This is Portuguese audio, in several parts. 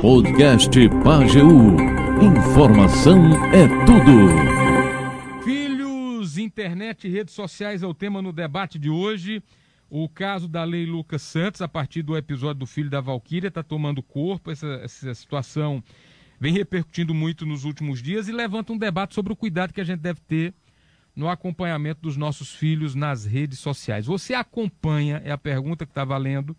Podcast Pageu. Informação é tudo. Filhos, internet e redes sociais é o tema no debate de hoje. O caso da Lei Lucas Santos, a partir do episódio do filho da Valquíria, está tomando corpo. Essa, essa situação vem repercutindo muito nos últimos dias e levanta um debate sobre o cuidado que a gente deve ter no acompanhamento dos nossos filhos nas redes sociais. Você acompanha, é a pergunta que está valendo,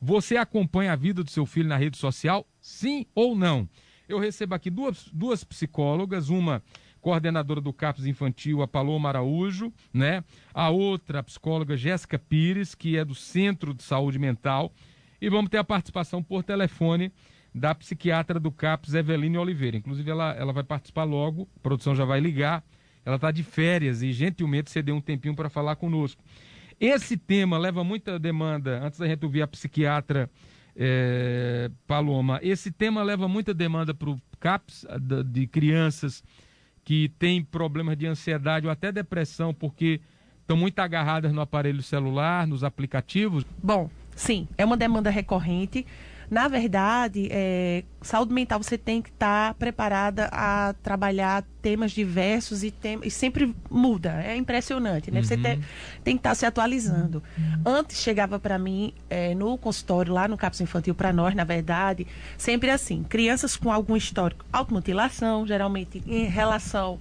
você acompanha a vida do seu filho na rede social? Sim ou não? Eu recebo aqui duas, duas psicólogas, uma coordenadora do CAPS Infantil, a Paloma Araújo, né? A outra, a psicóloga Jéssica Pires, que é do Centro de Saúde Mental. E vamos ter a participação por telefone da psiquiatra do CAPS, Eveline Oliveira. Inclusive, ela, ela vai participar logo, a produção já vai ligar. Ela está de férias e gentilmente cedeu um tempinho para falar conosco. Esse tema leva muita demanda, antes da gente ouvir a psiquiatra é, Paloma, esse tema leva muita demanda para o CAPS de crianças que têm problemas de ansiedade ou até depressão, porque estão muito agarradas no aparelho celular, nos aplicativos? Bom, sim, é uma demanda recorrente. Na verdade, é, saúde mental você tem que estar tá preparada a trabalhar temas diversos e, tem, e sempre muda. É impressionante, né? Uhum. Você tem, tem que estar tá se atualizando. Uhum. Antes chegava para mim é, no consultório, lá no CAPS Infantil, para nós, na verdade, sempre assim: crianças com algum histórico, automutilação, geralmente em relação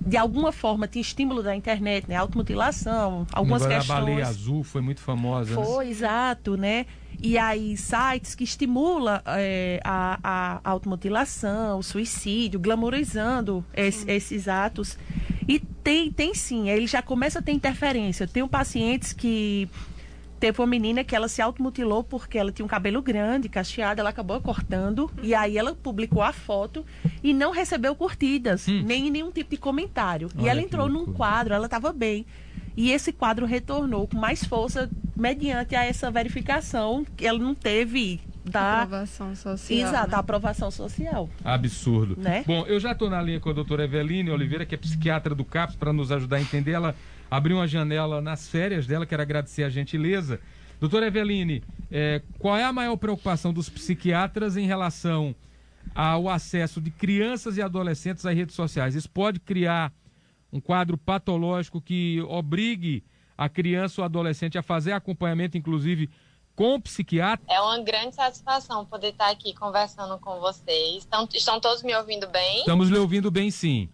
de alguma forma tinha estímulo da internet, né? Automutilação, algumas questões. A baleia azul foi muito famosa. Né? Foi, né? exato, né? E aí, sites que estimulam é, a, a automutilação, o suicídio, glamorizando esse, esses atos. E tem, tem sim, ele já começa a ter interferência. Eu tenho pacientes que Teve uma menina que ela se automutilou porque ela tinha um cabelo grande, cacheado, ela acabou cortando. E aí ela publicou a foto e não recebeu curtidas, hum. nem nenhum tipo de comentário. Olha e ela entrou num quadro, ela estava bem. E esse quadro retornou com mais força mediante a essa verificação que ela não teve da aprovação social. Exato, né? a aprovação social. Absurdo. Né? Bom, eu já estou na linha com a doutora Eveline Oliveira, que é psiquiatra do CAPS, para nos ajudar a entender. Ela abriu uma janela nas férias dela, quero agradecer a gentileza. Doutora Eveline, é, qual é a maior preocupação dos psiquiatras em relação ao acesso de crianças e adolescentes às redes sociais? Isso pode criar um quadro patológico que obrigue a criança ou adolescente a fazer acompanhamento, inclusive com o psiquiatra. É uma grande satisfação poder estar aqui conversando com vocês. Estão, estão todos me ouvindo bem? Estamos lhe ouvindo bem, sim.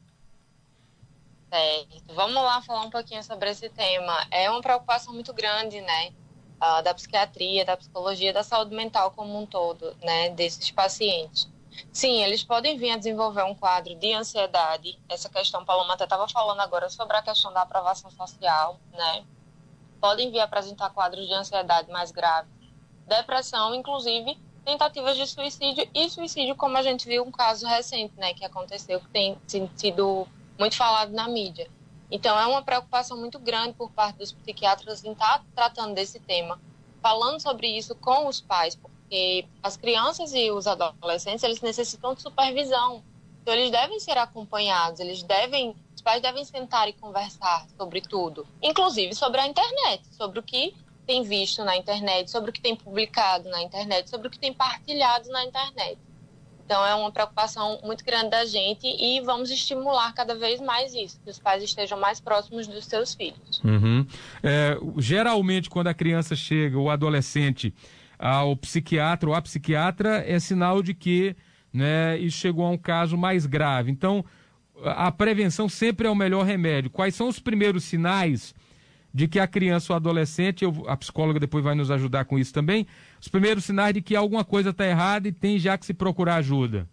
Certo. Vamos lá falar um pouquinho sobre esse tema. É uma preocupação muito grande, né? Uh, da psiquiatria, da psicologia, da saúde mental como um todo, né? Desses pacientes. Sim, eles podem vir a desenvolver um quadro de ansiedade. Essa questão, Paloma até estava falando agora sobre a questão da aprovação social, né? Podem vir a apresentar quadros de ansiedade mais graves, depressão, inclusive tentativas de suicídio e suicídio, como a gente viu um caso recente, né, que aconteceu, que tem sido muito falado na mídia. Então, é uma preocupação muito grande por parte dos psiquiatras em estar tá tratando desse tema, falando sobre isso com os pais, porque as crianças e os adolescentes, eles necessitam de supervisão. Então, eles devem ser acompanhados, eles devem, os pais devem sentar e conversar sobre tudo, inclusive sobre a internet, sobre o que tem visto na internet, sobre o que tem publicado na internet, sobre o que tem partilhado na internet. Então é uma preocupação muito grande da gente e vamos estimular cada vez mais isso, que os pais estejam mais próximos dos seus filhos. Uhum. É, geralmente, quando a criança chega, o adolescente, ao psiquiatra ou à psiquiatra, é sinal de que né, isso chegou a um caso mais grave. Então, a prevenção sempre é o melhor remédio. Quais são os primeiros sinais de que a criança ou adolescente, eu, a psicóloga depois vai nos ajudar com isso também, os primeiros sinais de que alguma coisa está errada e tem já que se procurar ajuda?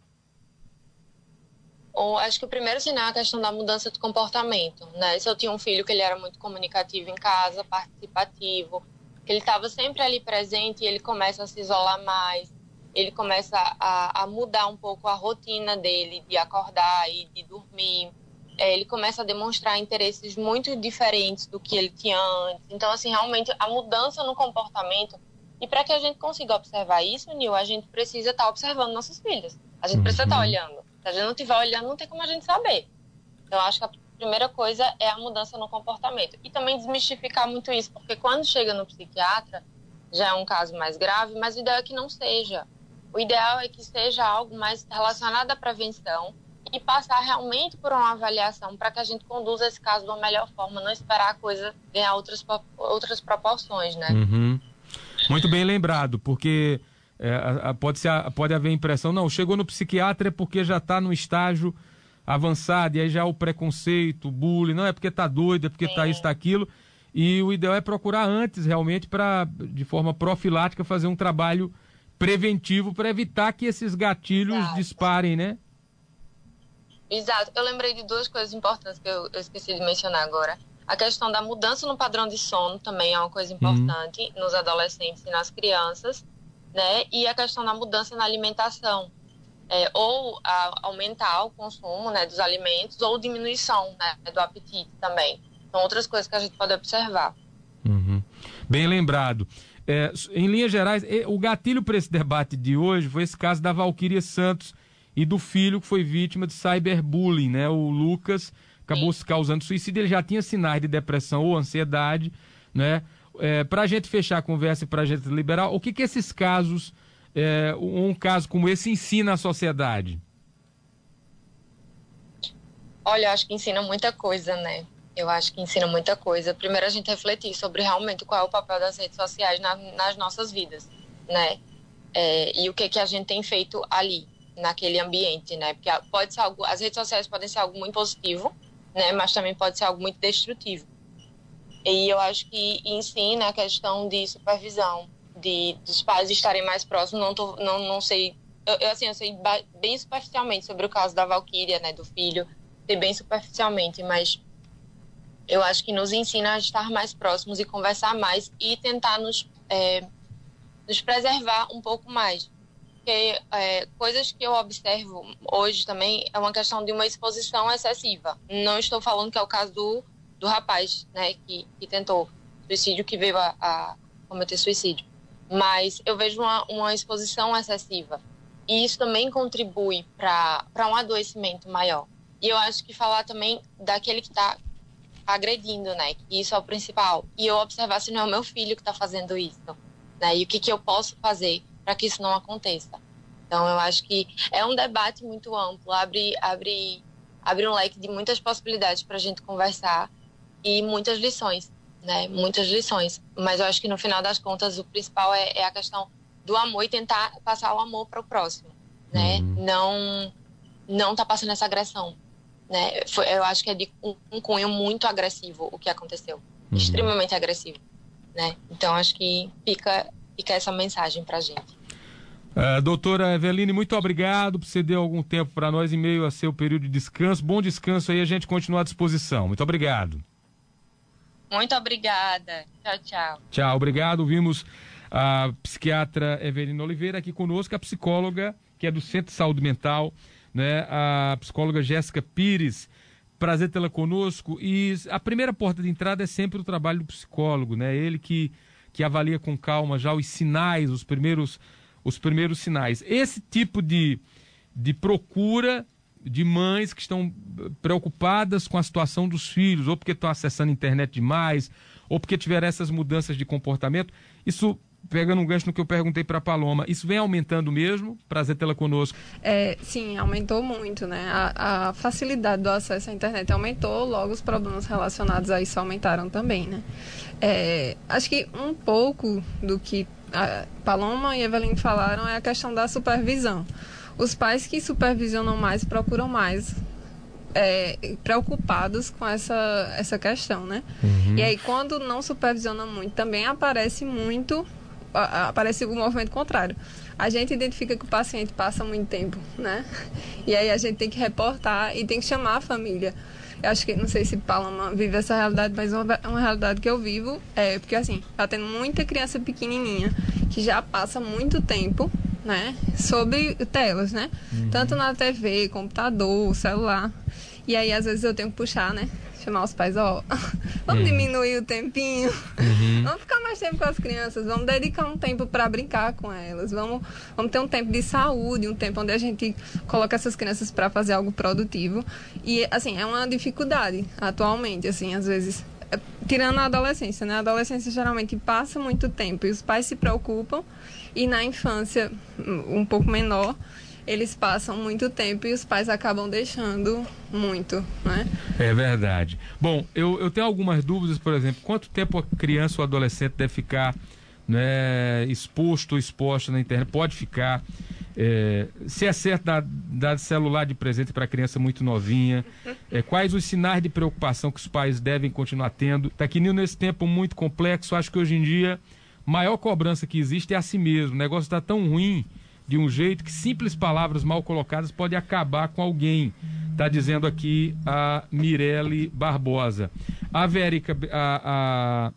Ou, acho que o primeiro sinal é a questão da mudança de comportamento, né? Se eu tinha um filho que ele era muito comunicativo em casa, participativo, que ele estava sempre ali presente e ele começa a se isolar mais, ele começa a, a mudar um pouco a rotina dele de acordar e de dormir, é, ele começa a demonstrar interesses muito diferentes do que ele tinha antes. Então, assim, realmente a mudança no comportamento. E para que a gente consiga observar isso, Nil, a gente precisa estar tá observando nossos filhos. A gente precisa estar tá uhum. olhando. Se a gente não estiver olhando, não tem como a gente saber. Então, acho que a primeira coisa é a mudança no comportamento. E também desmistificar muito isso, porque quando chega no psiquiatra, já é um caso mais grave, mas a ideia é que não seja. O ideal é que seja algo mais relacionado à prevenção e passar realmente por uma avaliação para que a gente conduza esse caso da melhor forma, não esperar a coisa ganhar outras, outras proporções, né? Uhum. Muito bem lembrado, porque é, pode, ser, pode haver impressão, não, chegou no psiquiatra é porque já está no estágio avançado, e aí já o preconceito, o bullying, não é porque está doido, é porque está isso, está aquilo. E o ideal é procurar antes, realmente, para, de forma profilática, fazer um trabalho preventivo para evitar que esses gatilhos Exato. disparem, né? Exato. Eu lembrei de duas coisas importantes que eu, eu, esqueci de mencionar agora. A questão da mudança no padrão de sono também é uma coisa importante uhum. nos adolescentes e nas crianças, né? E a questão da mudança na alimentação. É, ou a, aumentar o consumo né, dos alimentos ou diminuição né, do apetite também. São outras coisas que a gente pode observar. Uhum. Bem lembrado. É, em linhas gerais, o gatilho para esse debate de hoje foi esse caso da Valquíria Santos e do filho que foi vítima de cyberbullying, né? O Lucas acabou se causando suicídio, ele já tinha sinais de depressão ou ansiedade, né? É, para a gente fechar a conversa e para a gente liberar, o que que esses casos, é, um caso como esse ensina à sociedade? Olha, acho que ensina muita coisa, né? Eu acho que ensina muita coisa. Primeiro, a gente refletir sobre realmente qual é o papel das redes sociais na, nas nossas vidas, né? É, e o que que a gente tem feito ali, naquele ambiente, né? Porque pode ser algo, as redes sociais podem ser algo muito positivo, né? Mas também pode ser algo muito destrutivo. E eu acho que ensina a questão de supervisão, de dos pais estarem mais próximos. Não tô, não, não sei, eu, eu assim, eu sei bem superficialmente sobre o caso da Valkyria, né? Do filho, sei bem superficialmente, mas eu acho que nos ensina a estar mais próximos e conversar mais e tentar nos, é, nos preservar um pouco mais. Porque é, coisas que eu observo hoje também é uma questão de uma exposição excessiva. Não estou falando que é o caso do, do rapaz né, que, que tentou suicídio, que veio a, a cometer suicídio. Mas eu vejo uma, uma exposição excessiva. E isso também contribui para um adoecimento maior. E eu acho que falar também daquele que está agredindo, né? Que isso é o principal. E eu observar se não é o meu filho que está fazendo isso, né? E o que, que eu posso fazer para que isso não aconteça. Então, eu acho que é um debate muito amplo, abre, abre, abre um leque de muitas possibilidades para a gente conversar e muitas lições, né? Muitas lições. Mas eu acho que no final das contas o principal é, é a questão do amor e tentar passar o amor para o próximo, né? Uhum. Não, não tá passando essa agressão, né? Foi, eu acho que é de um, um cunho muito agressivo o que aconteceu, uhum. extremamente agressivo, né? Então acho que fica fica essa mensagem para gente. Uh, doutora Eveline, muito obrigado por ceder algum tempo para nós em meio a seu período de descanso. Bom descanso aí, a gente continua à disposição. Muito obrigado. Muito obrigada. Tchau, tchau. Tchau, obrigado. Vimos a psiquiatra Eveline Oliveira aqui conosco, a psicóloga que é do Centro de Saúde Mental né? A psicóloga Jéssica Pires. Prazer tê-la conosco. E a primeira porta de entrada é sempre o trabalho do psicólogo, né? Ele que, que avalia com calma já os sinais, os primeiros, os primeiros sinais. Esse tipo de, de procura de mães que estão preocupadas com a situação dos filhos, ou porque estão acessando a internet demais, ou porque tiveram essas mudanças de comportamento, isso pegando um gancho no que eu perguntei para a Paloma, isso vem aumentando mesmo? Prazer tê-la conosco. É, sim, aumentou muito, né? A, a, facilidade do acesso à internet aumentou, logo os problemas relacionados a isso aumentaram também, né? É, acho que um pouco do que a Paloma e Evelyn falaram é a questão da supervisão. Os pais que supervisionam mais procuram mais é, preocupados com essa, essa questão, né? Uhum. E aí, quando não supervisiona muito, também aparece muito aparece o movimento contrário. A gente identifica que o paciente passa muito tempo, né? E aí a gente tem que reportar e tem que chamar a família. Eu acho que, não sei se Paloma vive essa realidade, mas uma, uma realidade que eu vivo é porque, assim, tá tendo muita criança pequenininha que já passa muito tempo, né, sobre telas, né? Uhum. Tanto na TV, computador, celular. E aí, às vezes, eu tenho que puxar, né? Chamar os pais, ó, vamos uhum. diminuir o tempinho, uhum. vamos ficar mais tempo com as crianças, vamos dedicar um tempo para brincar com elas, vamos, vamos ter um tempo de saúde, um tempo onde a gente coloca essas crianças para fazer algo produtivo. E, assim, é uma dificuldade atualmente, assim, às vezes tirando a adolescência, né? A adolescência geralmente passa muito tempo e os pais se preocupam e na infância um pouco menor eles passam muito tempo e os pais acabam deixando muito, né? É verdade. Bom, eu, eu tenho algumas dúvidas, por exemplo, quanto tempo a criança ou adolescente deve ficar né, exposto ou exposta na internet? Pode ficar. É, se é certo dar, dar celular de presente para criança muito novinha, é, quais os sinais de preocupação que os pais devem continuar tendo? Está aqui nesse tempo muito complexo, acho que hoje em dia maior cobrança que existe é a si mesmo. O negócio está tão ruim de um jeito que simples palavras mal colocadas podem acabar com alguém. Está dizendo aqui a Mirelle Barbosa. A Vérica, a,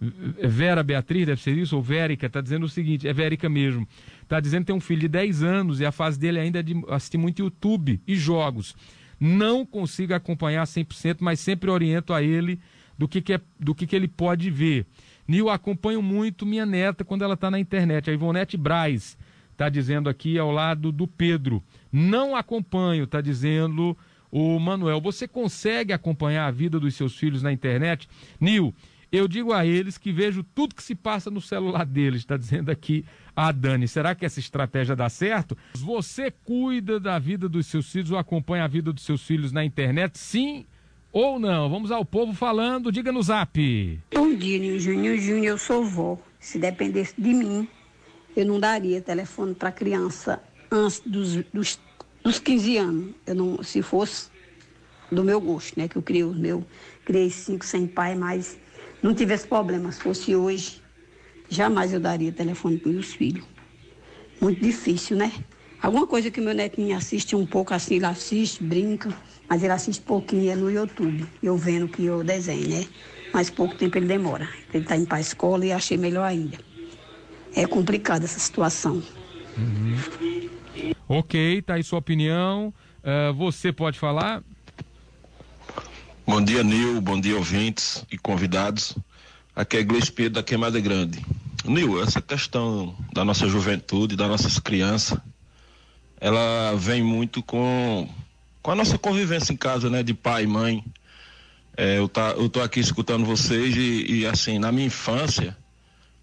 a Vera Beatriz, deve ser isso, ou Vérica, está dizendo o seguinte, é Vérica mesmo. Está dizendo que tem um filho de 10 anos e a fase dele ainda é de assistir muito YouTube e jogos. Não consigo acompanhar 100%, mas sempre oriento a ele do que, que, é, do que, que ele pode ver. Nil, acompanho muito minha neta quando ela está na internet, a Ivonete Braz está dizendo aqui ao lado do Pedro. Não acompanho, está dizendo o Manuel. Você consegue acompanhar a vida dos seus filhos na internet? Nil, eu digo a eles que vejo tudo que se passa no celular deles, está dizendo aqui a Dani. Será que essa estratégia dá certo? Você cuida da vida dos seus filhos ou acompanha a vida dos seus filhos na internet? Sim ou não? Vamos ao povo falando, diga no zap. Bom dia, Nil Júnior. Júnior, eu sou vó. Se dependesse de mim, eu não daria telefone para criança antes dos, dos, dos 15 anos. Eu não, se fosse do meu gosto, né? Que eu criei o meu, criei cinco sem pai, mas não tivesse problema. Se fosse hoje, jamais eu daria telefone para meus filhos. Muito difícil, né? Alguma coisa que meu netinho assiste um pouco assim, ele assiste, brinca, mas ele assiste pouquinho é no YouTube, eu vendo que eu desenho, né? Mas pouco tempo ele demora. Ele está indo para a escola e achei melhor ainda é complicada essa situação. Uhum. Ok, tá aí sua opinião. Uh, você pode falar? Bom dia, Nil. Bom dia, ouvintes e convidados. Aqui é Gleice Pedro da Queimada Grande. Nil, essa questão da nossa juventude, das nossas crianças, ela vem muito com, com a nossa convivência em casa, né? De pai e mãe. É, eu, tá, eu tô aqui escutando vocês e, e assim, na minha infância,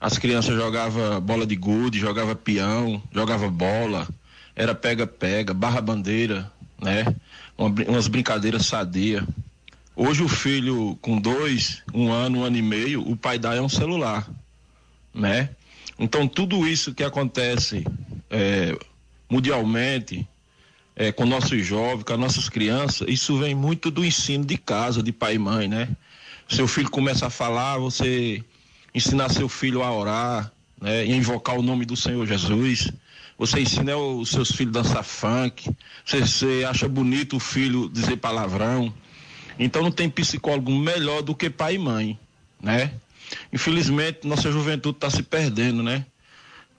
as crianças jogavam bola de gude, jogava peão, jogava bola, era pega-pega, barra bandeira, né? Uma, umas brincadeiras sadias. Hoje o filho com dois, um ano, um ano e meio, o pai dá é um celular, né? Então tudo isso que acontece é, mundialmente é, com nossos jovens, com as nossas crianças, isso vem muito do ensino de casa, de pai e mãe, né? Seu filho começa a falar, você ensinar seu filho a orar, né, e invocar o nome do Senhor Jesus. Você ensina os seus filhos a dançar funk. Você, você acha bonito o filho dizer palavrão. Então não tem psicólogo melhor do que pai e mãe, né? Infelizmente, nossa juventude está se perdendo, né?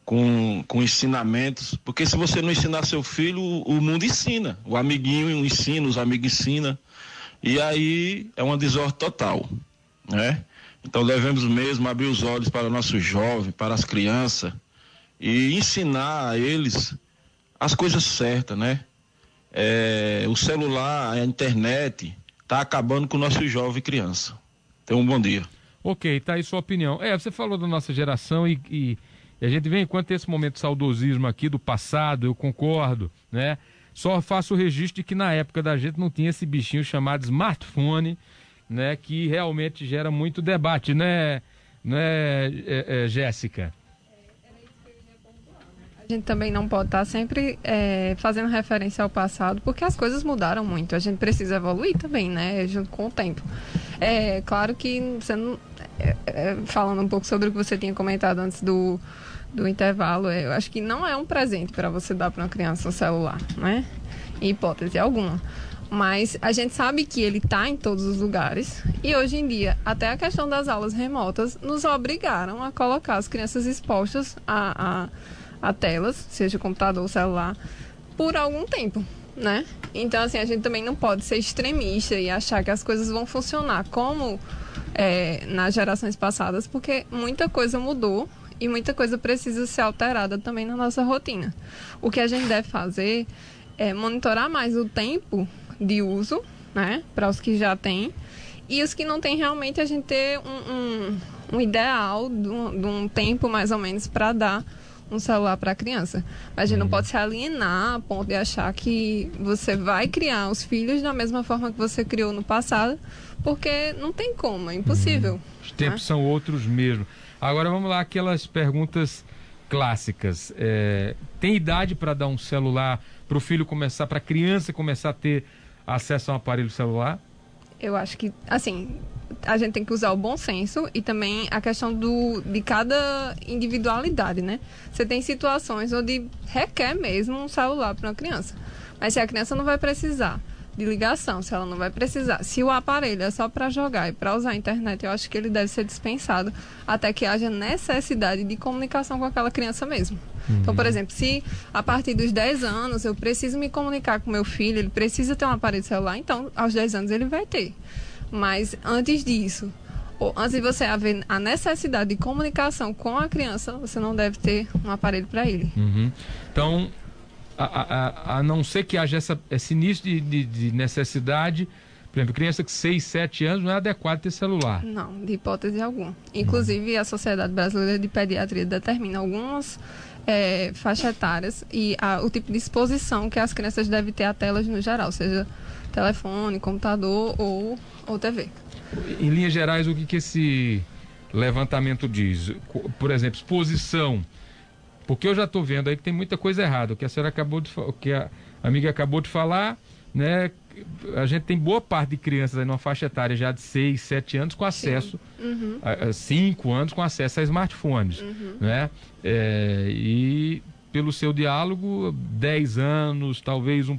Com, com ensinamentos, porque se você não ensinar seu filho, o, mundo ensina. O amiguinho ensina, os amigos ensinam. E aí é uma desordem total, né? Então devemos mesmo abrir os olhos para o nosso jovem, para as crianças e ensinar a eles as coisas certas, né? É, o celular, a internet está acabando com o nosso jovem e criança. Tenha um bom dia. Ok, tá aí sua opinião. É, você falou da nossa geração e, e, e a gente vem enquanto esse momento de saudosismo aqui do passado, eu concordo, né? Só faço o registro de que na época da gente não tinha esse bichinho chamado smartphone né, que realmente gera muito debate, né, né é, é, Jéssica? A gente também não pode estar sempre é, fazendo referência ao passado, porque as coisas mudaram muito. A gente precisa evoluir também, né? Junto com o tempo. É claro que você não, é, é, falando um pouco sobre o que você tinha comentado antes do, do intervalo, eu acho que não é um presente para você dar para uma criança um celular, né? Em hipótese alguma mas a gente sabe que ele está em todos os lugares e hoje em dia até a questão das aulas remotas nos obrigaram a colocar as crianças expostas a, a, a telas, seja computador ou celular, por algum tempo, né? Então assim a gente também não pode ser extremista e achar que as coisas vão funcionar como é, nas gerações passadas, porque muita coisa mudou e muita coisa precisa ser alterada também na nossa rotina. O que a gente deve fazer é monitorar mais o tempo de uso, né, para os que já têm, E os que não tem realmente a gente ter um, um, um ideal de um, de um tempo mais ou menos para dar um celular para a criança. A gente não pode se alienar a ponto de achar que você vai criar os filhos da mesma forma que você criou no passado, porque não tem como, é impossível. Os tempos né? são outros mesmo. Agora vamos lá, aquelas perguntas clássicas. É, tem idade para dar um celular para o filho começar, para a criança começar a ter acesso a um aparelho celular? Eu acho que, assim, a gente tem que usar o bom senso e também a questão do, de cada individualidade, né? Você tem situações onde requer mesmo um celular para uma criança. Mas se a criança não vai precisar de ligação, se ela não vai precisar, se o aparelho é só para jogar e para usar a internet, eu acho que ele deve ser dispensado até que haja necessidade de comunicação com aquela criança mesmo. Uhum. Então, por exemplo, se a partir dos 10 anos eu preciso me comunicar com meu filho, ele precisa ter um aparelho celular, então aos 10 anos ele vai ter. Mas antes disso, antes de você haver a necessidade de comunicação com a criança, você não deve ter um aparelho para ele. Uhum. Então, a, a, a, não ser que haja essa, esse início de, de, de, necessidade, por exemplo, criança com 6, 7 anos não é adequado ter celular. Não, de hipótese alguma. Inclusive, a Sociedade Brasileira de Pediatria determina algumas é, faixas etárias e a, o tipo de exposição que as crianças devem ter a telas no geral, seja telefone, computador ou, ou TV. Em linhas gerais, o que, que esse levantamento diz? Por exemplo, exposição. Porque eu já estou vendo aí que tem muita coisa errada. O que a senhora acabou de o que a amiga acabou de falar, né? A gente tem boa parte de crianças aí numa faixa etária já de 6, 7 anos com acesso, uhum. a 5 anos com acesso a smartphones, uhum. né? É, e pelo seu diálogo, 10 anos, talvez um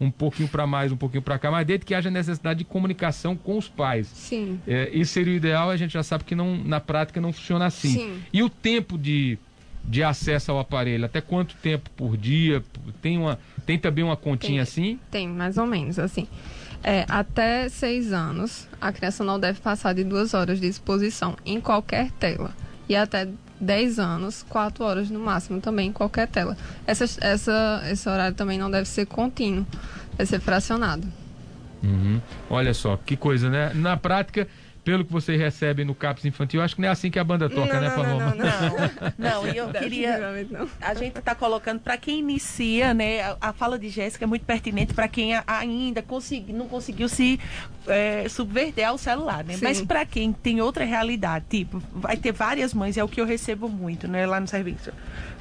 um pouquinho para mais, um pouquinho para cá, mas desde que haja necessidade de comunicação com os pais. Sim. É, isso seria o ideal, a gente já sabe que não, na prática não funciona assim. Sim. E o tempo de, de acesso ao aparelho, até quanto tempo por dia? Tem, uma, tem também uma continha tem, assim? Tem, mais ou menos, assim. É, até seis anos, a criança não deve passar de duas horas de exposição em qualquer tela. E até 10 anos, 4 horas no máximo também em qualquer tela. Essa, essa, esse horário também não deve ser contínuo, deve ser fracionado. Uhum. Olha só, que coisa, né? Na prática, pelo que vocês recebem no CAPS infantil, acho que não é assim que a banda toca, não, né, Paloma? Não, não, não. e eu queria. A gente está colocando para quem inicia, né? A, a fala de Jéssica é muito pertinente para quem ainda consegui, não conseguiu se é, subverter ao celular, né? Sim. Mas para quem tem outra realidade, tipo, vai ter várias mães, é o que eu recebo muito, né, lá no serviço.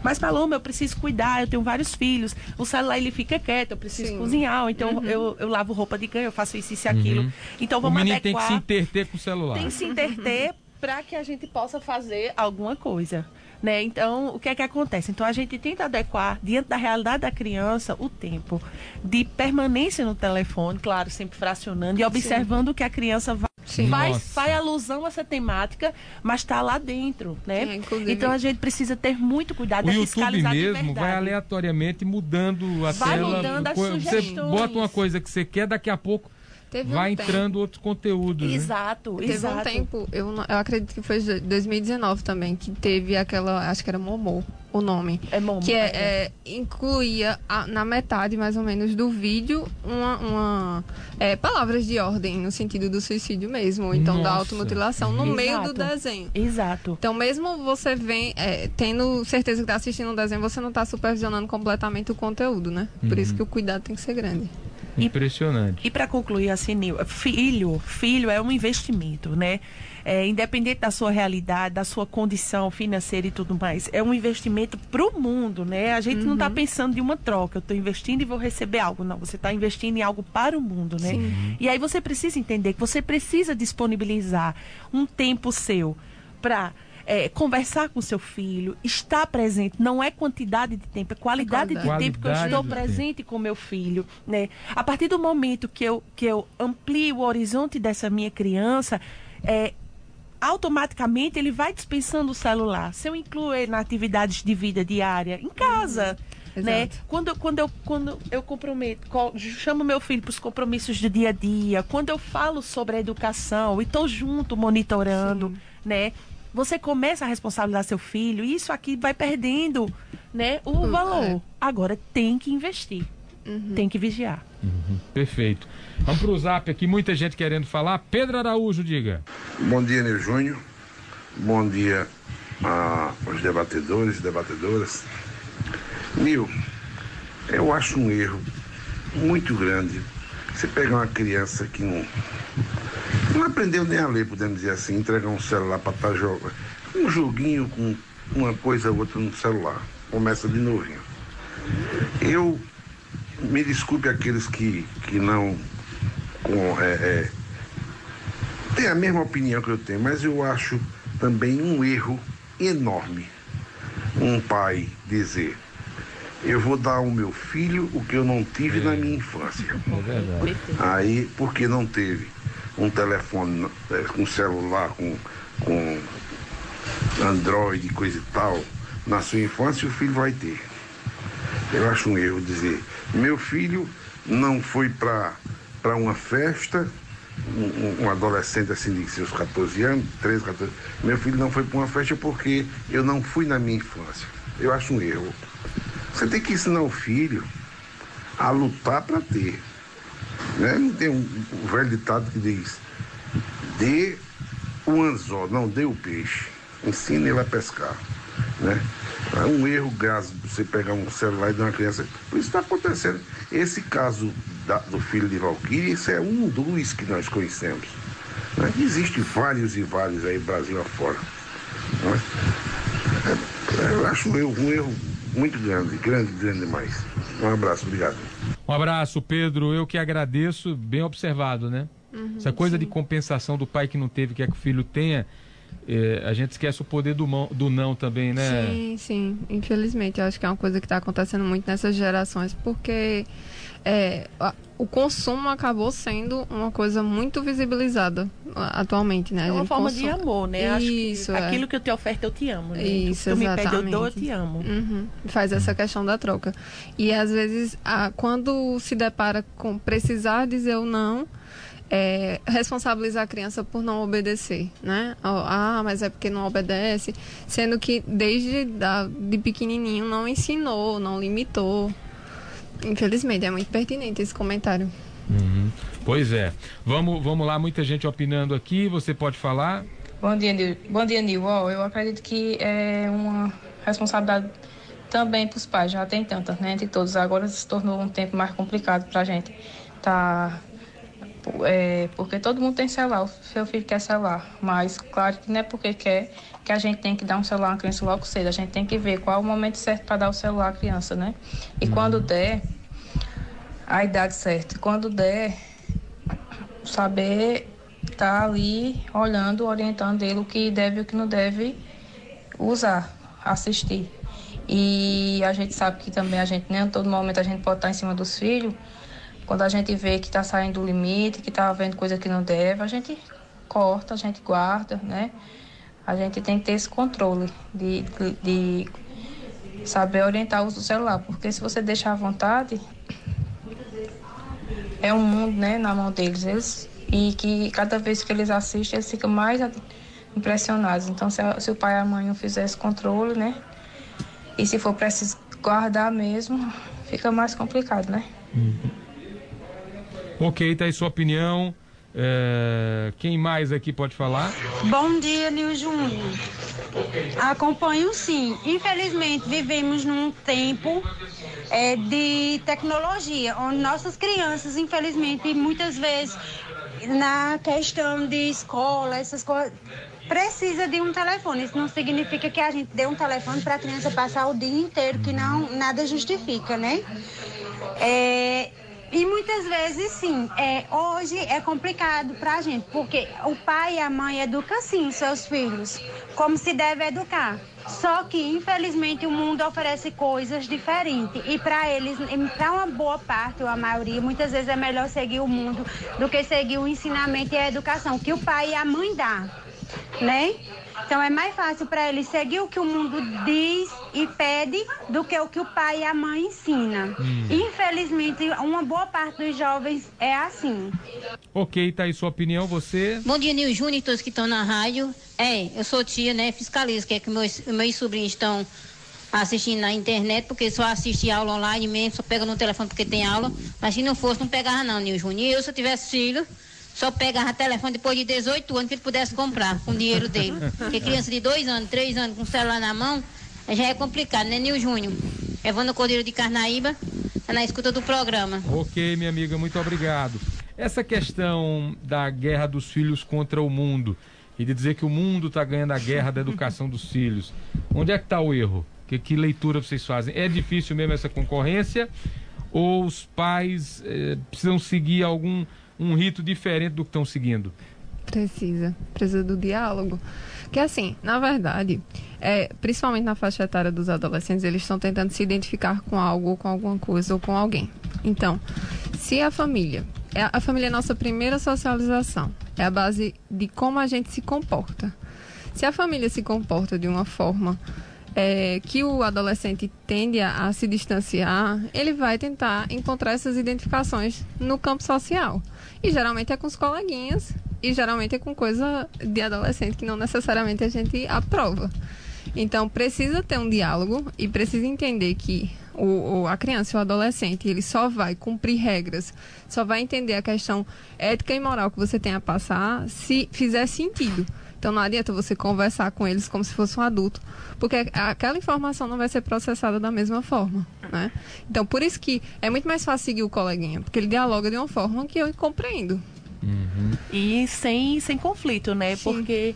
Mas Paloma, eu preciso cuidar, eu tenho vários filhos, o celular ele fica quieto, eu preciso Sim. cozinhar, então uhum. eu, eu lavo roupa de cama, eu faço isso e aquilo. Uhum. Então vamos o menino adequar. tem que se interter com o celular. Tem que se interter para que a gente possa fazer alguma coisa. Né? Então, o que é que acontece? Então, a gente tenta adequar, diante da realidade da criança, o tempo de permanência no telefone, claro, sempre fracionando e observando o que a criança vai. Sim. Faz, faz alusão a essa temática, mas está lá dentro, né? É, então a gente precisa ter muito cuidado o é YouTube fiscalizar mesmo vai aleatoriamente mudando a vai tela. Mudando as você bota uma coisa que você quer, daqui a pouco Teve vai um entrando outros conteúdos. Né? Exato, né? Teve exato. um tempo, eu, eu acredito que foi 2019 também, que teve aquela, acho que era Momô, o nome. É Momô. Que é, é, incluía a, na metade, mais ou menos, do vídeo, uma, uma é, palavras de ordem, no sentido do suicídio mesmo, ou então Nossa. da automutilação, no exato. meio do desenho. Exato. Então, mesmo você vem, é, tendo certeza que está assistindo um desenho, você não está supervisionando completamente o conteúdo, né? Por uhum. isso que o cuidado tem que ser grande. Impressionante. E, e para concluir, assim, filho, filho é um investimento, né? É, independente da sua realidade, da sua condição financeira e tudo mais, é um investimento para o mundo, né? A gente uhum. não está pensando de uma troca, eu estou investindo e vou receber algo. Não, você está investindo em algo para o mundo, né? Sim. E aí você precisa entender que você precisa disponibilizar um tempo seu para é, conversar com seu filho, estar presente, não é quantidade de tempo, é qualidade, qualidade. de tempo que eu estou presente tempo. com meu filho. Né? A partir do momento que eu, que eu amplio o horizonte dessa minha criança, é, automaticamente ele vai dispensando o celular. Se eu incluo ele na atividades de vida diária, em casa. Uhum. Né? Quando, quando, eu, quando eu comprometo, chamo meu filho para os compromissos do dia a dia, quando eu falo sobre a educação e estou junto monitorando, Sim. né? Você começa a responsabilizar seu filho e isso aqui vai perdendo né, o valor. É. Agora tem que investir. uhum. tem que vigiar. Uhum. Perfeito. Vamos para o zap aqui, muita gente querendo falar. Pedro Araújo, diga. Bom dia, Nil Júnior. Bom dia aos debatedores e debatedoras. Nil, eu acho um erro muito grande você pegar uma criança que não, não aprendeu nem a ler, podemos dizer assim, entregar um celular para estar tá jogando. Um joguinho com uma coisa ou outra no celular. Começa de novinho. Eu me desculpe aqueles que, que não com, é, é, têm a mesma opinião que eu tenho, mas eu acho também um erro enorme um pai dizer eu vou dar ao meu filho o que eu não tive é. na minha infância. É verdade. Aí, porque não teve um telefone é, com celular, com, com Android, coisa e tal, na sua infância, o filho vai ter. Eu acho um erro dizer, meu filho não foi para uma festa, um, um, adolescente assim de seus 14 anos, 13, 14, meu filho não foi para uma festa porque eu não fui na minha infância. Eu acho um erro. Você tem que ensinar o filho a lutar para ter. Né? Não tem um, um velho ditado que diz, dê o anzol, não dê o peixe. Ensine ele a pescar. Né? É um erro grave você pegar um celular e dar uma criança. Por isso está acontecendo. Esse caso da, do filho de Valkyrie, isso é um dos que nós conhecemos. Né? Existem vários e vários aí Brasil afora. Né? É, eu acho erro, um erro muito grande, grande, grande demais. Um abraço, obrigado. Um abraço, Pedro. Eu que agradeço, bem observado, né? Uhum, Essa coisa sim. de compensação do pai que não teve, quer que o filho tenha, é, a gente esquece o poder do, mão, do não também, né? Sim, sim. Infelizmente, eu acho que é uma coisa que está acontecendo muito nessas gerações, porque é, o consumo acabou sendo uma coisa muito visibilizada atualmente, né? É uma forma consome... de amor, né? Isso, é. aquilo que eu te oferto, eu te amo. Né? Isso, tu exatamente. me pede, eu dou, eu te amo. Uhum. Faz essa questão da troca. E às vezes, a, quando se depara com precisar dizer o não, é, responsabilizar a criança por não obedecer, né? Ah, mas é porque não obedece, sendo que desde da, de pequenininho não ensinou, não limitou. Infelizmente, é muito pertinente esse comentário. Uhum. Pois é. Vamos, vamos lá, muita gente opinando aqui. Você pode falar? Bom dia, Nil. Bom dia, Nil. Oh, eu acredito que é uma responsabilidade também para os pais. Já tem tantas, né? Entre todos. Agora se tornou um tempo mais complicado para a gente. Tá é, porque todo mundo tem celular, o seu filho quer celular, mas claro que não é porque quer que a gente tem que dar um celular à criança logo cedo, a gente tem que ver qual é o momento certo para dar o celular à criança, né? E uhum. quando der, a idade certa, quando der, saber estar tá ali olhando, orientando ele o que deve e o que não deve usar, assistir. E a gente sabe que também a gente nem a todo momento a gente pode estar em cima dos filhos, quando a gente vê que está saindo do limite, que está havendo coisa que não deve, a gente corta, a gente guarda, né? A gente tem que ter esse controle de, de, saber orientar o uso do celular, porque se você deixar à vontade, é um mundo, né, na mão deles. Eles, e que cada vez que eles assistem, eles ficam mais impressionados. Então, se, se o pai e a mãe não fizer esse controle, né? E se for preciso guardar mesmo, fica mais complicado, né? Uhum. Ok, tá aí sua opinião. É... Quem mais aqui pode falar? Bom dia, Nil Júnior. Acompanho sim. Infelizmente, vivemos num tempo é, de tecnologia, onde nossas crianças, infelizmente, muitas vezes, na questão de escola, essas coisas, precisa de um telefone. Isso não significa que a gente dê um telefone para a criança passar o dia inteiro, que não nada justifica, né? É, e muitas vezes, sim, é, hoje é complicado para a gente, porque o pai e a mãe educam, sim, seus filhos, como se deve educar. Só que, infelizmente, o mundo oferece coisas diferentes. E para eles, para uma boa parte, ou a maioria, muitas vezes é melhor seguir o mundo do que seguir o ensinamento e a educação que o pai e a mãe dão, né? Então é mais fácil para ele seguir o que o mundo diz e pede do que o que o pai e a mãe ensinam. Hum. Infelizmente, uma boa parte dos jovens é assim. Ok, tá aí sua opinião, você? Bom dia, Nil Júnior, todos que estão na rádio. É, eu sou tia, né, fiscalizo, que é que meus, meus sobrinhos estão assistindo na internet, porque só assiste aula online mesmo, só pega no telefone porque tem aula. Mas se não fosse, não pegava não, Nil Júnior. Eu, se eu tivesse filho, só pegava telefone depois de 18 anos que ele pudesse comprar com o dinheiro dele. Porque criança de 2 anos, 3 anos com o celular na mão, já é complicado, né, Nil Júnior? Evandro Cordeiro de Carnaíba, tá na escuta do programa. Ok, minha amiga, muito obrigado. Essa questão da guerra dos filhos contra o mundo e de dizer que o mundo está ganhando a guerra da educação dos filhos, onde é que está o erro? Que, que leitura vocês fazem? É difícil mesmo essa concorrência? Ou os pais eh, precisam seguir algum um rito diferente do que estão seguindo? Precisa, precisa do diálogo. Que assim, na verdade, é, principalmente na faixa etária dos adolescentes, eles estão tentando se identificar com algo, com alguma coisa ou com alguém. Então, se a família, é, a família é nossa primeira socialização, é a base de como a gente se comporta. Se a família se comporta de uma forma é, que o adolescente tende a, a, se distanciar, ele vai tentar encontrar essas identificações no campo social. E geralmente é com os coleguinhas, e geralmente é com coisa de adolescente que não necessariamente a gente aprova. Então precisa ter um diálogo e precisa entender que o, a criança e o adolescente ele só vai cumprir regras, só vai entender a questão ética e moral que você tem a passar se fizer sentido. Então não adianta você conversar com eles como se fosse um adulto, porque aquela informação não vai ser processada da mesma forma, né? Então por isso que é muito mais fácil seguir o coleguinha, porque ele dialoga de uma forma que eu compreendo. Uhum. E sem, sem conflito, né? Sim. Porque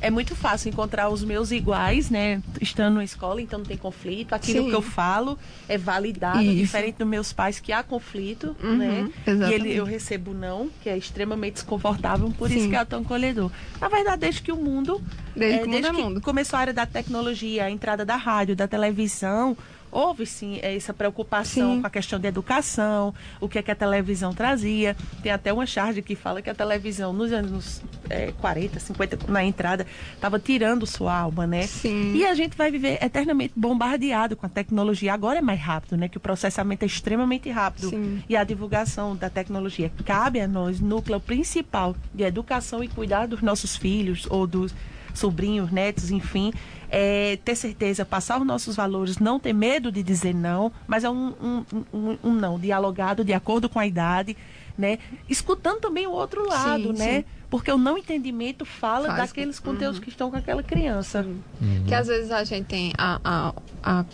é muito fácil encontrar os meus iguais, né? Estando na escola, então não tem conflito. Aquilo Sim. que eu falo é validado, Isso. diferente dos meus pais que há conflito, uhum, né? Exatamente. E ele, eu recebo não, que é extremamente desconfortável, por Sim. isso que é tão colhedor. Na verdade, desde que o mundo, desde, é, que, desde mundo é que mundo. começou a área da tecnologia, a entrada da rádio, da televisão, houve sim essa preocupação sim. com a questão da educação, o que é que a televisão trazia. Tem até uma charge que fala que a televisão nos anos é, 40, 50, na entrada, estava tirando sua alma, né? Sim. E a gente vai viver eternamente bombardeado com a tecnologia. Agora é mais rápido, né? Que o processamento é extremamente rápido. Sim. E a divulgação da tecnologia. Cabe a nós, núcleo principal de educação e cuidar dos nossos filhos ou dos sobrinhos, netos, enfim, é, ter certeza, passar os nossos valores, não ter medo de dizer não, mas é um, um, um, um não dialogado de acordo com a idade, né? Escutando também o outro lado, sim, né? Sim. Porque o não entendimento fala Faz daqueles conteúdos uhum. que estão com aquela criança. Uhum. Que às vezes a gente tem a, a, a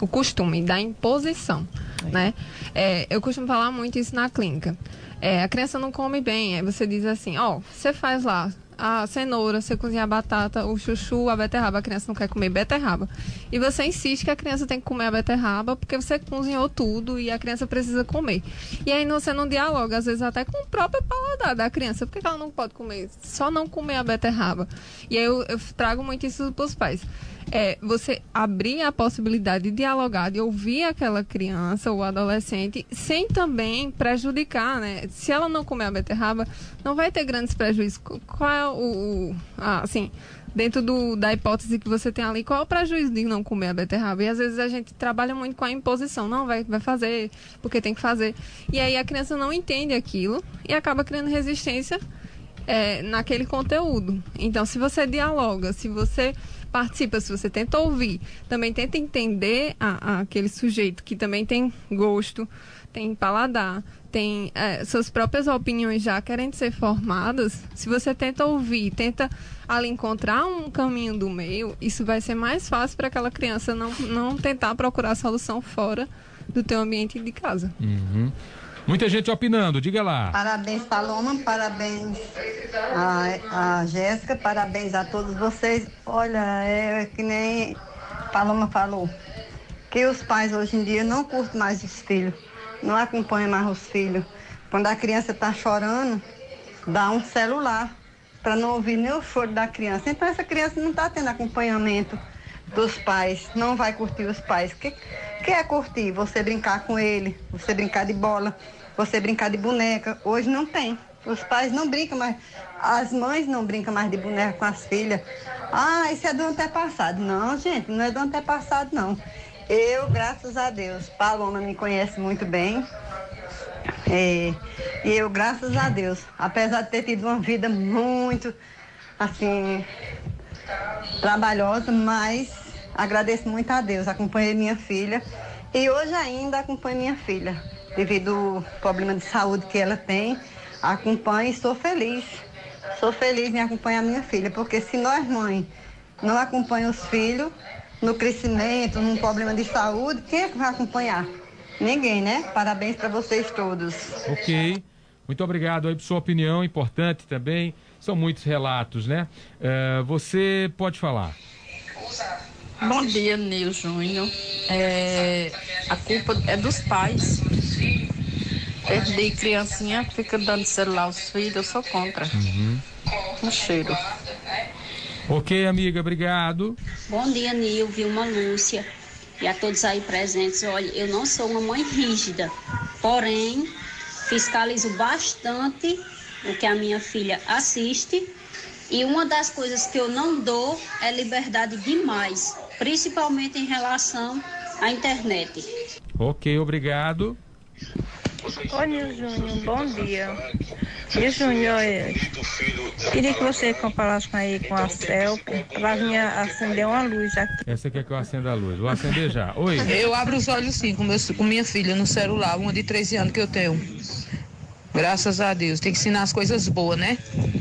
o costume da imposição, é. né? É, eu costumo falar muito isso na clínica. É, a criança não come bem, aí você diz assim, ó, oh, você faz lá a cenoura, você cozinha a batata, o chuchu, a beterraba, a criança não quer comer beterraba. E você insiste que a criança tem que comer a beterraba porque você cozinhou tudo e a criança precisa comer. E aí você não dialoga, às vezes até com o próprio paladar da criança. Por que ela não pode comer? Só não comer a beterraba. E aí eu, eu trago muito isso para os pais é você abrir a possibilidade de dialogar, de ouvir aquela criança ou adolescente, sem também prejudicar, né? Se ela não comer a beterraba, não vai ter grandes prejuízos. Qual é o, o assim, dentro do, da hipótese que você tem ali, qual é o prejuízo de não comer a beterraba? E às vezes a gente trabalha muito com a imposição, não, vai, vai fazer, porque tem que fazer. E aí a criança não entende aquilo e acaba criando resistência é, naquele conteúdo. Então, se você dialoga, se você participa, se você tenta ouvir, também tenta entender a, a aquele sujeito que também tem gosto, tem paladar, tem é, suas próprias opiniões já querendo ser formadas, se você tenta ouvir, tenta ali encontrar um caminho do meio, isso vai ser mais fácil para aquela criança não, não tentar procurar solução fora do teu ambiente de casa. Uhum. Muita gente opinando, diga lá. Parabéns, Paloma, parabéns a, a Jéssica, parabéns a todos vocês. Olha, é que nem Paloma falou, que os pais hoje em dia não curtem mais os filhos, não acompanham mais os filhos. Quando a criança está chorando, dá um celular para não ouvir nem o choro da criança. Então essa criança não está tendo acompanhamento dos pais, não vai curtir os pais. Que, que é curtir? Você brincar com ele, você brincar de bola, você brincar de boneca. Hoje não tem. Os pais não brincam mais, as mães não brincam mais de boneca com as filhas. Ah, isso é do antepassado. Não, gente, não é do antepassado, não. Eu, graças a Deus, Paloma me conhece muito bem. É, e eu, graças a Deus, apesar de ter tido uma vida muito, assim, trabalhosa, mas Agradeço muito a Deus, acompanhei minha filha e hoje ainda acompanho minha filha, devido ao problema de saúde que ela tem. Acompanho e estou feliz. Sou feliz em acompanhar minha filha, porque se nós, mãe, não acompanhamos os filhos no crescimento, num problema de saúde, quem é que vai acompanhar? Ninguém, né? Parabéns para vocês todos. Ok. Muito obrigado aí por sua opinião, importante também. São muitos relatos, né? Uh, você pode falar. Bom dia, Nil Júnior. É, a culpa é dos pais. Perdi criancinha, fica dando celular aos filhos, eu sou contra. Uhum. Um cheiro. Ok, amiga, obrigado. Bom dia, Nil, Vilma Lúcia e a todos aí presentes. Olha, eu não sou uma mãe rígida, porém fiscalizo bastante o que a minha filha assiste e uma das coisas que eu não dou é liberdade demais, principalmente em relação à internet. Ok, obrigado. Oi, Júnior, bom dia. Nil Júnior, queria que você comparasse aí com a CELP para vir acender uma luz aqui. Essa quer que eu acenda a luz. Vou acender já. Oi. Eu abro os olhos sim com, meu, com minha filha no celular, uma de 13 anos que eu tenho. Graças a Deus. Tem que ensinar as coisas boas, né?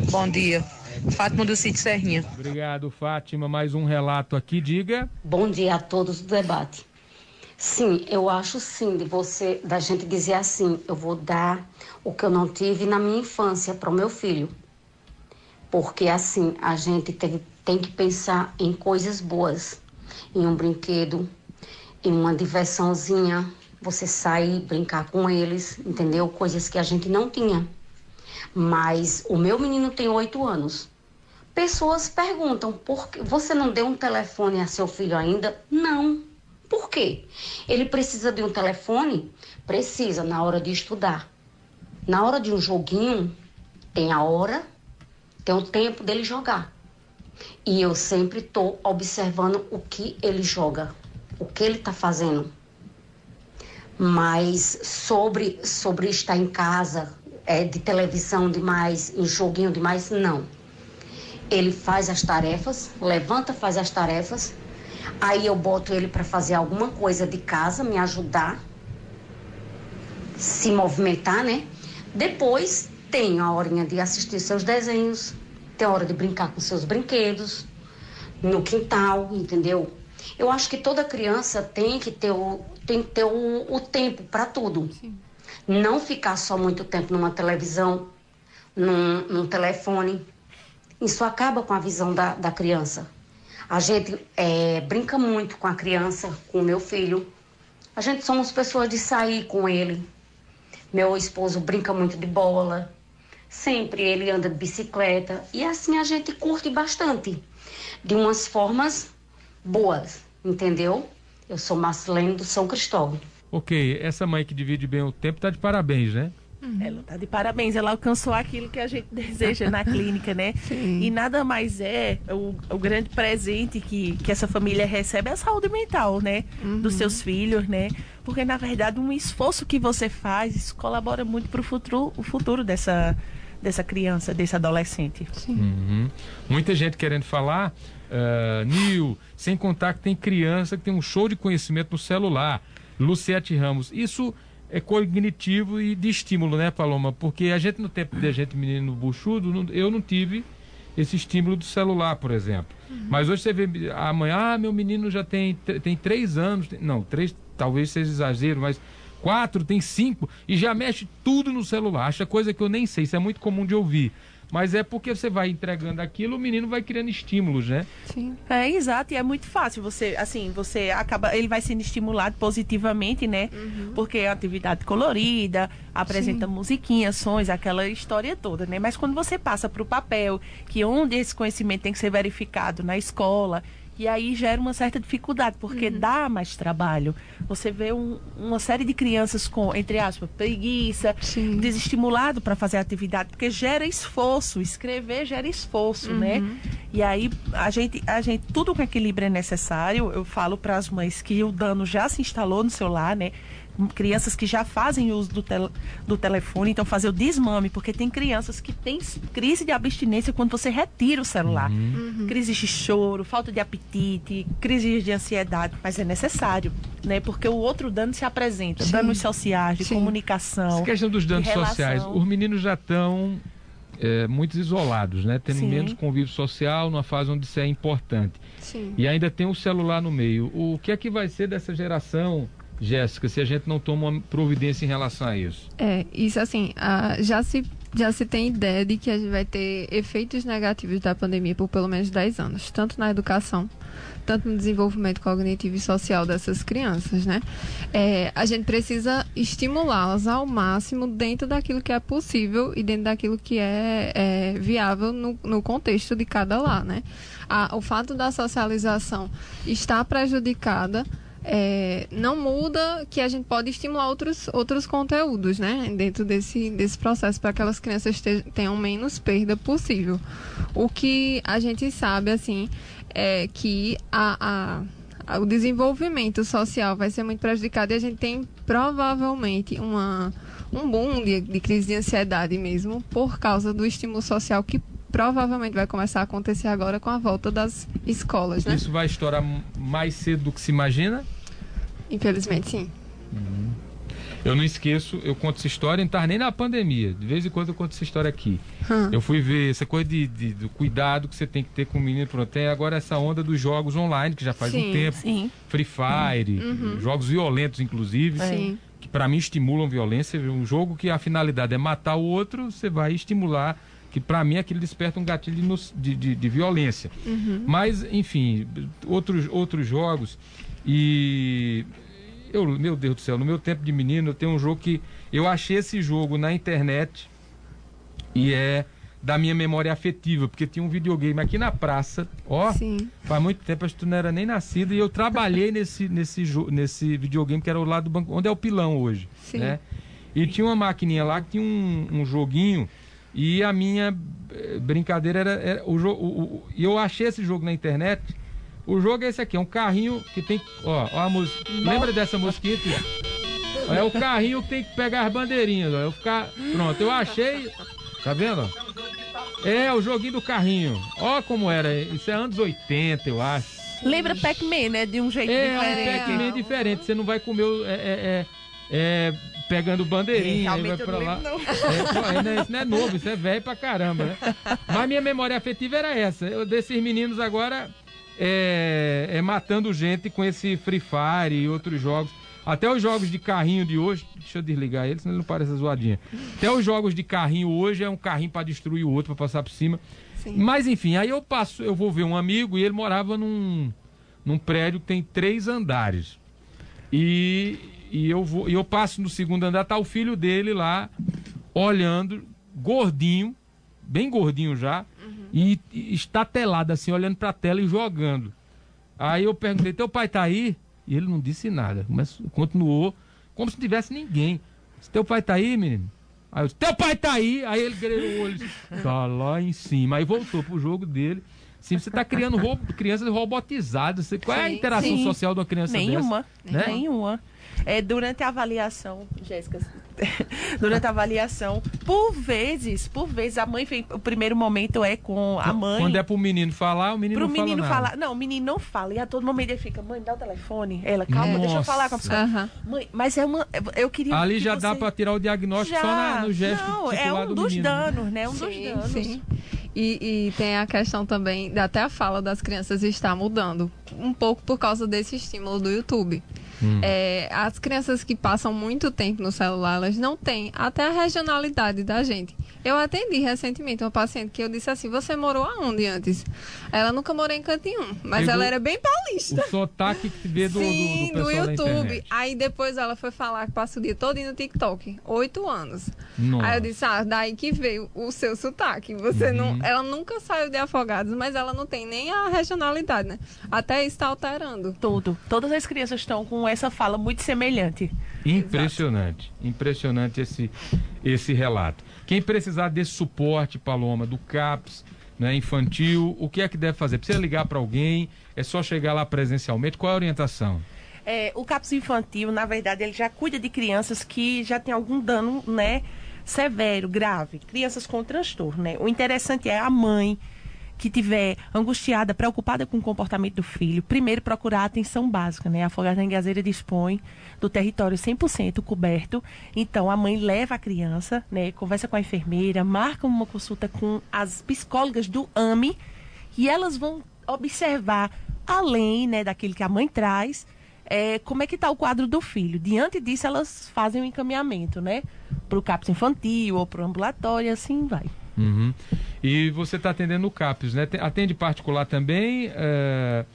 Bom dia. Fátima do Sítio Serrinha. Obrigado, Fátima. Mais um relato aqui, diga. Bom dia a todos do debate. Sim, eu acho sim de você, da gente dizer assim, eu vou dar o que eu não tive na minha infância para o meu filho. Porque assim, a gente tem, tem que pensar em coisas boas, em um brinquedo, em uma diversãozinha, você sair, brincar com eles, entendeu? Coisas que a gente não tinha. Mas o meu menino tem oito anos. Pessoas perguntam, por que você não deu um telefone a seu filho ainda? Não. Por quê? Ele precisa de um telefone? Precisa, na hora de estudar. Na hora de um joguinho, tem a hora, tem o tempo dele jogar. E eu sempre estou observando o que ele joga, o que ele está fazendo mas sobre, sobre estar em casa, é, de televisão demais, em joguinho demais, não. Ele faz as tarefas, levanta, faz as tarefas, aí eu boto ele para fazer alguma coisa de casa, me ajudar, se movimentar, né? Depois tem a horinha de assistir seus desenhos, tem a hora de brincar com seus brinquedos, no quintal, entendeu? Eu acho que toda criança tem que ter o, tem que ter o, o tempo para tudo. Sim. Não ficar só muito tempo numa televisão, num, num, telefone. Isso acaba com a visão da, da criança. A gente é, brinca muito com a criança, com o meu filho. A gente somos pessoas de sair com ele. Meu esposo brinca muito de bola. Sempre ele anda de bicicleta. E assim a gente curte bastante. De umas formas boas, entendeu? Eu sou Marcelene do São Cristóvão. Ok, essa mãe que divide bem o tempo está de parabéns, né? Uhum. Ela está de parabéns, ela alcançou aquilo que a gente deseja na clínica, né? Sim. E nada mais é o, o grande presente que, que essa família recebe é a saúde mental, né? Uhum. Dos seus filhos, né? Porque, na verdade, um esforço que você faz, isso colabora muito para o futuro, o futuro dessa, dessa criança, desse adolescente. Uhum. Muita gente querendo falar, uh, Nil, sem contar que tem criança que tem um show de conhecimento no celular. Luciete Ramos, isso é cognitivo e de estímulo, né, Paloma? Porque a gente, no tempo de gente menino buchudo, não, eu não tive esse estímulo do celular, por exemplo. Uhum. Mas hoje você vê amanhã, ah, meu menino já tem, tem três anos, não, três talvez seja exagero, mas quatro, tem cinco, e já mexe tudo no celular. Acha coisa que eu nem sei, isso é muito comum de ouvir. Mas é porque você vai entregando aquilo, o menino vai criando estímulos, né? Sim. É exato, e é muito fácil. Você, assim, você acaba, ele vai sendo estimulado positivamente, né? Uhum. Porque é atividade colorida, apresenta Sim. musiquinhas, sons, aquela história toda, né? Mas quando você passa para o papel, que onde esse conhecimento tem que ser verificado na escola, e aí gera uma certa dificuldade, porque uhum. dá mais trabalho. Você vê um, uma série de crianças com, entre aspas, preguiça, Sim. desestimulado para fazer atividade, porque gera esforço. Escrever gera esforço, né? uhum. né? E aí a gente, a gente, tudo com equilíbrio é necessário. Eu falo para as mães que o dano já se instalou no celular, né? Crianças que já fazem uso do, tel do telefone, então fazer o desmame, porque tem crianças que têm crise de abstinência quando você retira o celular. Uhum. Crise de choro, falta de apetite, crise de ansiedade, mas é necessário, né? Porque o outro dano se apresenta, Sim. danos sociais, de Sim. comunicação. Essa questão dos danos sociais, os meninos já estão é, muito isolados, né? Tendo Sim. menos convívio social numa fase onde isso é importante. Sim. E ainda tem o celular no meio. O que é que vai ser dessa geração, Jéssica, se a gente não toma uma providência em relação a isso? É, isso assim, já se já se tem ideia de que a gente vai ter efeitos negativos da pandemia por pelo menos 10 anos, tanto na educação tanto no desenvolvimento cognitivo e social dessas crianças, né? É, a gente precisa estimulá-las ao máximo dentro daquilo que é possível e dentro daquilo que é, é viável no, no, contexto de cada lar, né? A, o fato da socialização estar prejudicada é, não muda que a gente pode estimular outros, outros conteúdos, né? Dentro desse, desse processo, para que aquelas crianças tenham menos perda possível. O que a gente sabe, assim, é, que a, a, o desenvolvimento social vai ser muito prejudicado e a gente tem provavelmente uma, um boom de, de crise de ansiedade mesmo por causa do estímulo social que provavelmente vai começar a acontecer agora com a volta das escolas, né? Isso vai estourar mais cedo do que se imagina? Infelizmente, sim. Uhum. Eu não esqueço, eu conto essa história, não estava nem na pandemia. De vez em quando eu conto essa história aqui. Hum. Eu fui ver essa coisa de, de, do cuidado que você tem que ter com o menino. Pronto, tem agora essa onda dos jogos online, que já faz sim, um tempo. Sim. Free Fire, uhum. jogos violentos, inclusive. Sim. Que para mim estimulam violência. Um jogo que a finalidade é matar o outro, você vai estimular que para mim aquilo desperta um gatilho de, de, de violência. Uhum. Mas, enfim, outros, outros jogos. E eu, meu Deus do céu, no meu tempo de menino, eu tenho um jogo que eu achei esse jogo na internet e é da minha memória afetiva, porque tinha um videogame aqui na praça, ó, Sim. faz muito tempo, acho que tu não era nem nascido, e eu trabalhei nesse, nesse, nesse videogame que era o lado do banco, onde é o pilão hoje, Sim. né? E tinha uma maquininha lá que tinha um, um joguinho, e a minha eh, brincadeira era, era o jogo, e eu achei esse jogo na internet, o jogo é esse aqui, é um carrinho que tem. Ó, ó a música. Lembra dessa musiquinha? É o carrinho que tem que pegar as bandeirinhas, ó. Eu ficar. Pronto, eu achei. Tá vendo? É, o joguinho do carrinho. Ó como era. Isso é anos 80, eu acho. Lembra Pac-Man, né? De um jeito é, diferente. É, um Pac-Man diferente. Você não vai comer. É, é, é, é pegando bandeirinha, aí vai pra lá. Não. É, isso não é novo, isso é velho pra caramba, né? Mas minha memória afetiva era essa. Eu, desses meninos agora é, é, matando gente com esse Free Fire e outros jogos. Até os jogos de carrinho de hoje, deixa eu desligar ele, senão ele não parece zoadinha. Até os jogos de carrinho hoje é um carrinho para destruir o outro, para passar por cima. Sim. Mas enfim, aí eu passo, eu vou ver um amigo e ele morava num, num prédio que tem três andares. E, e eu vou, e eu passo no segundo andar, tá o filho dele lá olhando, gordinho, bem gordinho já, e, e estatelado assim, olhando para a tela e jogando. Aí eu perguntei, teu pai tá aí? E ele não disse nada. Mas continuou como se não tivesse ninguém. Teu pai tá aí, menino? Aí eu disse, teu pai tá aí! Aí ele grelou o olho. Tá lá em cima. Aí voltou pro jogo dele. Sim, você está criando crianças robotizadas. Qual é a interação sim. social de uma criança Nenhuma. dessa? Né? Nenhuma. É, durante a avaliação, Jéssica, durante a avaliação, por vezes, por vezes, a mãe vem, o primeiro momento é com a mãe. Quando é pro menino falar, o menino pro não menino fala falar. Não, o menino não fala. E a todo momento ele fica, mãe, dá o telefone. Ela, calma, Nossa. deixa eu falar com a pessoa. Uhum. Mãe, mas é uma. Eu queria. Ali já você... dá para tirar o diagnóstico já, só na, no gesto. Não, é um do dos menino. danos, né? Um sim, dos danos. Sim. E, e, tem a questão também, até a fala das crianças está mudando. Um pouco por causa desse estímulo do YouTube. Hum. É, as crianças que passam muito tempo no celular, elas não têm até a regionalidade da gente. Eu atendi recentemente uma paciente que eu disse assim: Você morou aonde antes? Ela nunca morou em Cantinho, mas Pegou ela era bem paulista. O sotaque que vê do, Sim, do, do, do YouTube. Aí depois ela foi falar que passa o dia todo no TikTok. Oito anos. Nossa. Aí eu disse: Ah, daí que veio o seu sotaque. Você uhum. não. Ela nunca saiu de Afogados, mas ela não tem nem a regionalidade, né? Até está alterando. Tudo. Todas as crianças estão com essa fala muito semelhante. Impressionante. Exato. Impressionante esse, esse relato. Quem precisar desse suporte, Paloma, do CAPS, né, infantil, o que é que deve fazer? Precisa ligar para alguém? É só chegar lá presencialmente? Qual é a orientação? É, o CAPS infantil, na verdade, ele já cuida de crianças que já têm algum dano, né, severo, grave, crianças com transtorno, né? O interessante é a mãe que tiver angustiada, preocupada com o comportamento do filho, primeiro procurar atenção básica, né? A Afogada da Engazeira dispõe do território 100% coberto, então a mãe leva a criança, né? Conversa com a enfermeira, marca uma consulta com as psicólogas do AME e elas vão observar, além, né, daquilo que a mãe traz, é, como é que está o quadro do filho. Diante disso, elas fazem o um encaminhamento, né? Para o CAPS infantil ou para o ambulatório, assim vai. Uhum. E você está atendendo o CAPS, né? Atende particular também, é...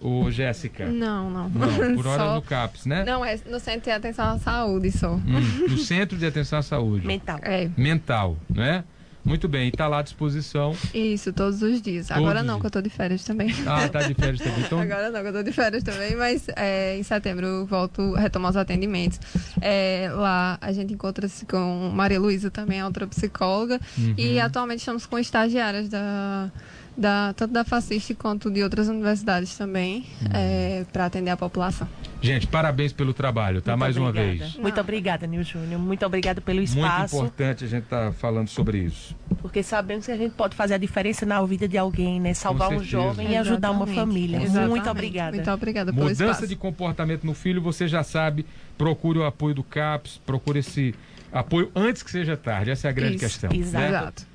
Ô, Jéssica? Não, não. Não, por hora Só... no CAPS, né? Não, é no Centro de Atenção à Saúde só. Hum, no Centro de Atenção à Saúde. Mental. É. Mental, né? Muito bem, e está lá à disposição. Isso, todos os dias. Todos Agora não, os que eu tô de férias também. Ah, tá de férias também. Então... Agora não, que eu tô de férias também, mas é, em setembro eu volto a retomar os atendimentos. É, lá a gente encontra-se com Maria Luísa também, é outra psicóloga. Uhum. E atualmente estamos com estagiárias da, da, tanto da Faciste quanto de outras universidades também, Uhum. é, para atender a população. Gente, parabéns pelo trabalho, tá? Muito Mais uma obrigada. vez. Muito obrigada, Nil Júnior. Muito obrigada pelo Muito espaço. importante a gente estar tá falando sobre isso. Porque sabemos que a gente pode fazer a diferença na vida de alguém, né? Salvar um jovem e ajudar uma família. Exatamente. Muito obrigada. Muito obrigada pelo Mudança espaço. de comportamento no filho, você já sabe, procure o apoio do CAPS, procure esse apoio antes que seja tarde. Essa é a grande Isso, questão. exato. né? Exato.